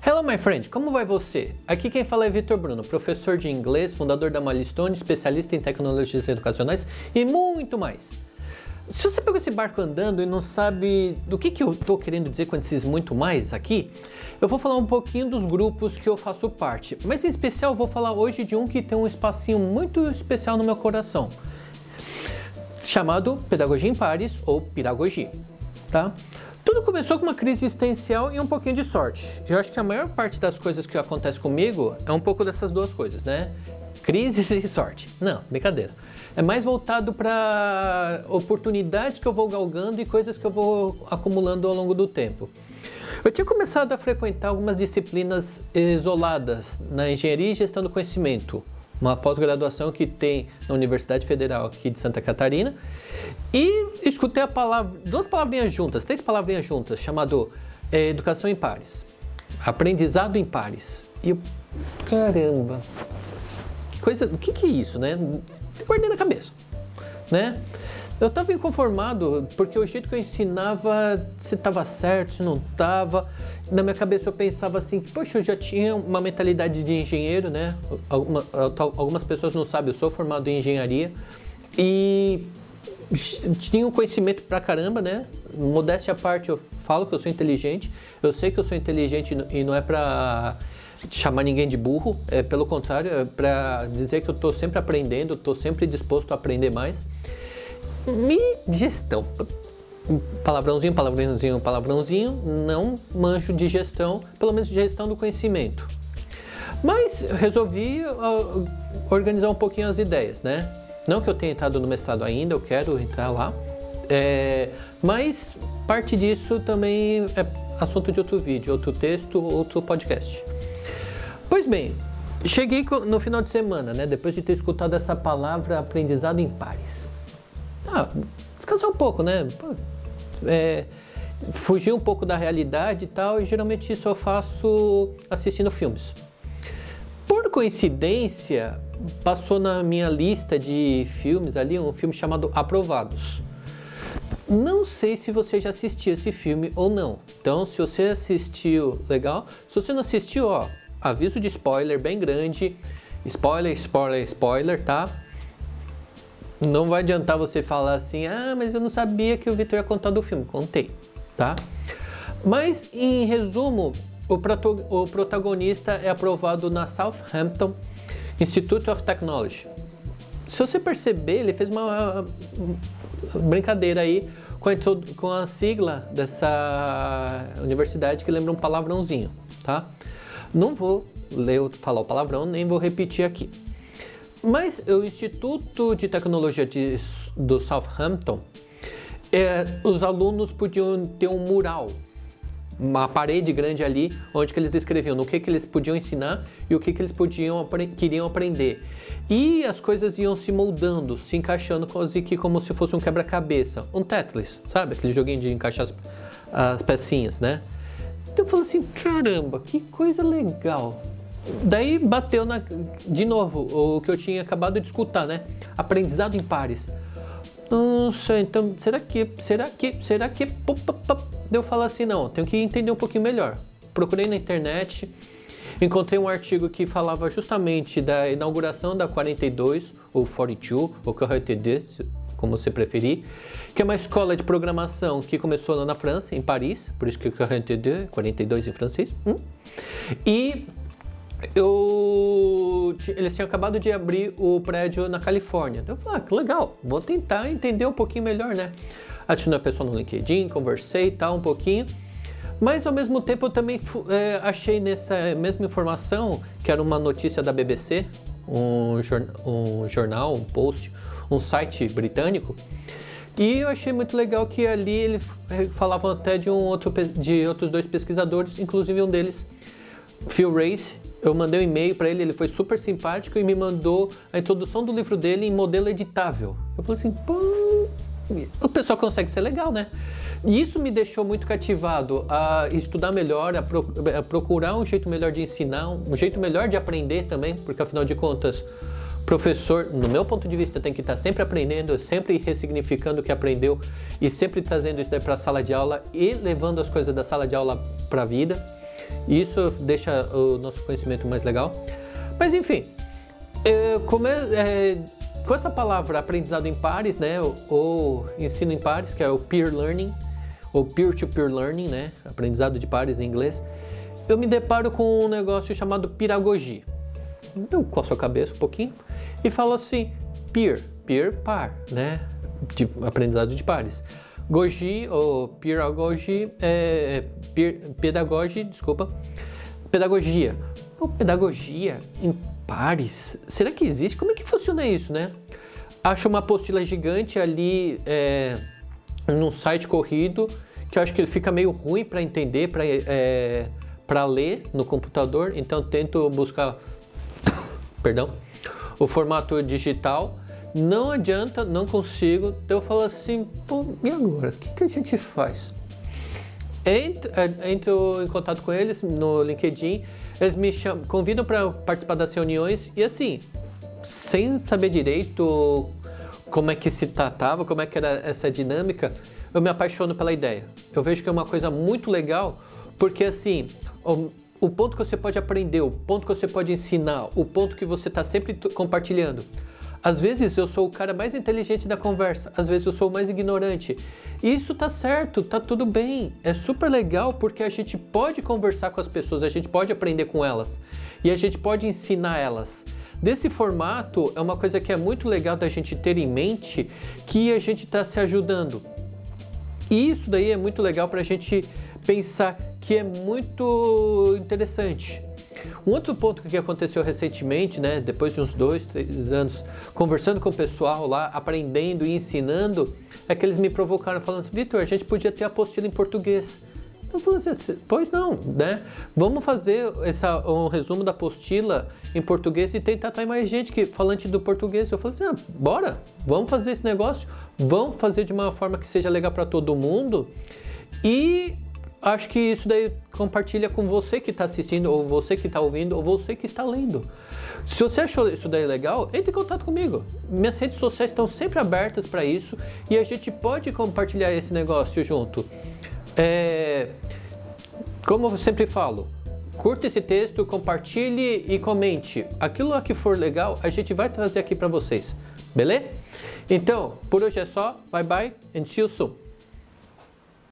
Hello, my friend, como vai você? Aqui quem fala é Vitor Bruno, professor de inglês, fundador da Milestone, especialista em tecnologias educacionais e muito mais. Se você pegou esse barco andando e não sabe do que, que eu estou querendo dizer com esses muito mais aqui, eu vou falar um pouquinho dos grupos que eu faço parte, mas em especial vou falar hoje de um que tem um espacinho muito especial no meu coração, chamado Pedagogia em Pares ou Piragogia, tá? Tudo começou com uma crise existencial e um pouquinho de sorte. Eu acho que a maior parte das coisas que acontece comigo é um pouco dessas duas coisas, né? Crise e sorte. Não, brincadeira. É mais voltado para oportunidades que eu vou galgando e coisas que eu vou acumulando ao longo do tempo. Eu tinha começado a frequentar algumas disciplinas isoladas na engenharia e gestão do conhecimento, uma pós-graduação que tem na Universidade Federal aqui de Santa Catarina. E escutei a palavra, duas palavrinhas juntas, três palavrinhas juntas, chamado é, educação em pares, aprendizado em pares. E eu, caramba, que coisa, o que, que é isso, né? Guardei na cabeça, né? Eu estava inconformado porque o jeito que eu ensinava, se estava certo, se não estava. Na minha cabeça eu pensava assim, poxa, eu já tinha uma mentalidade de engenheiro, né? Alguma, algumas pessoas não sabem, eu sou formado em engenharia e tinha um conhecimento pra caramba, né? Modéstia à parte, eu falo que eu sou inteligente. Eu sei que eu sou inteligente e não é pra chamar ninguém de burro, é pelo contrário, é pra dizer que eu tô sempre aprendendo, tô sempre disposto a aprender mais. Gestão. Palavrãozinho, palavrãozinho, palavrãozinho, não manjo de gestão, pelo menos de gestão do conhecimento. Mas resolvi uh, organizar um pouquinho as ideias, né? Não que eu tenha entrado no mestrado ainda, eu quero entrar lá. É, mas parte disso também é assunto de outro vídeo, outro texto, outro podcast. Pois bem, cheguei no final de semana, né? Depois de ter escutado essa palavra aprendizado em pares ah, descansar um pouco, né? É, fugir um pouco da realidade e tal, e geralmente isso eu faço assistindo filmes. Por coincidência, passou na minha lista de filmes ali um filme chamado Aprovados. Não sei se você já assistiu esse filme ou não. Então, se você assistiu, legal. Se você não assistiu, ó, aviso de spoiler bem grande. Spoiler, spoiler, spoiler, tá? Não vai adiantar você falar assim, ah, mas eu não sabia que o Victor ia contar do filme. Contei, tá? Mas, em resumo, o, o protagonista é aprovado na Southampton Institute of Technology. Se você perceber, ele fez uma brincadeira aí com a, com a sigla dessa universidade que lembra um palavrãozinho, tá? Não vou ler, falar o palavrão, nem vou repetir aqui. Mas o Instituto de Tecnologia de, do Southampton, é, os alunos podiam ter um mural, uma parede grande ali, onde que eles escreviam no que, que eles podiam ensinar e o que, que eles podiam queriam aprender. E as coisas iam se moldando, se encaixando quase que como se fosse um quebra-cabeça, um Tetris, sabe? Aquele joguinho de encaixar as, as pecinhas, né? Então eu falei assim, caramba, que coisa legal. Daí bateu na, de novo o que eu tinha acabado de escutar, né? Aprendizado em pares. Nossa, então será que, será que, será que, deu falar assim, não, tenho que entender um pouquinho melhor. Procurei na internet, encontrei um artigo que falava justamente da inauguração da 42 ou 42 ou 42, como você preferir, que é uma escola de programação que começou lá na França, em Paris, por isso que 42, 42 em francês. Hum? E eu eles tinham acabado de abrir o prédio na Califórnia. Então eu falei, ah, que legal, vou tentar entender um pouquinho melhor, né? Adicionei a pessoa no LinkedIn, conversei e tal um pouquinho. Mas ao mesmo tempo eu também é, achei nessa mesma informação, que era uma notícia da BBC, um, jor um jornal, um post, um site britânico, e eu achei muito legal que ali eles falavam até de um outro de outros dois pesquisadores, inclusive um deles, Phil Race, eu mandei um e-mail para ele, ele foi super simpático e me mandou a introdução do livro dele em modelo editável. Eu falei assim, pô, o pessoal consegue ser legal, né? E isso me deixou muito cativado a estudar melhor, a, pro, a procurar um jeito melhor de ensinar, um jeito melhor de aprender também, porque afinal de contas, professor, no meu ponto de vista, tem que estar sempre aprendendo, sempre ressignificando o que aprendeu e sempre trazendo isso para a sala de aula e levando as coisas da sala de aula para a vida. Isso deixa o nosso conhecimento mais legal. Mas enfim, é, como é, com essa palavra aprendizado em pares, né, ou, ou, ensino em pares, que é o peer learning, ou peer-to-peer -peer learning, né, aprendizado de pares em inglês, eu me deparo com um negócio chamado piragogia. Eu coço a cabeça um pouquinho e falo assim, peer, peer, par, né, de aprendizado de pares. Goji ou pedagogy, é, pedagogia, desculpa, pedagogia. Pô, pedagogia em pares, será que existe? Como é que funciona isso, né? Acho uma apostila gigante ali é, num site corrido que eu acho que fica meio ruim para entender, para é, ler no computador, então tento buscar, perdão, o formato digital não adianta, não consigo. Então eu falo assim, pô, e agora? O que, que a gente faz? Entro, é, entro em contato com eles no LinkedIn, eles me chamam, convidam para participar das reuniões e assim, sem saber direito como é que se tratava, como é que era essa dinâmica, eu me apaixono pela ideia. Eu vejo que é uma coisa muito legal, porque assim, o, o ponto que você pode aprender, o ponto que você pode ensinar, o ponto que você está sempre compartilhando, às vezes eu sou o cara mais inteligente da conversa, às vezes eu sou o mais ignorante. E isso tá certo, tá tudo bem. É super legal porque a gente pode conversar com as pessoas, a gente pode aprender com elas e a gente pode ensinar elas. Desse formato é uma coisa que é muito legal da gente ter em mente que a gente está se ajudando. E isso daí é muito legal para a gente pensar que é muito interessante. Um outro ponto que aconteceu recentemente, né, depois de uns dois, três anos, conversando com o pessoal lá, aprendendo e ensinando, é que eles me provocaram falando assim, Vitor, a gente podia ter apostila em português. Eu falei assim, pois não, né? Vamos fazer essa, um resumo da apostila em português e tentar ter mais gente que falante do português. Eu falei assim, ah, bora, vamos fazer esse negócio, vamos fazer de uma forma que seja legal para todo mundo e acho que isso daí compartilha com você que está assistindo, ou você que está ouvindo, ou você que está lendo. Se você achou isso daí legal, entre em contato comigo. Minhas redes sociais estão sempre abertas para isso e a gente pode compartilhar esse negócio junto. É, como eu sempre falo, curta esse texto, compartilhe e comente. Aquilo que for legal, a gente vai trazer aqui para vocês. Beleza? Então, por hoje é só. Bye bye and see you soon.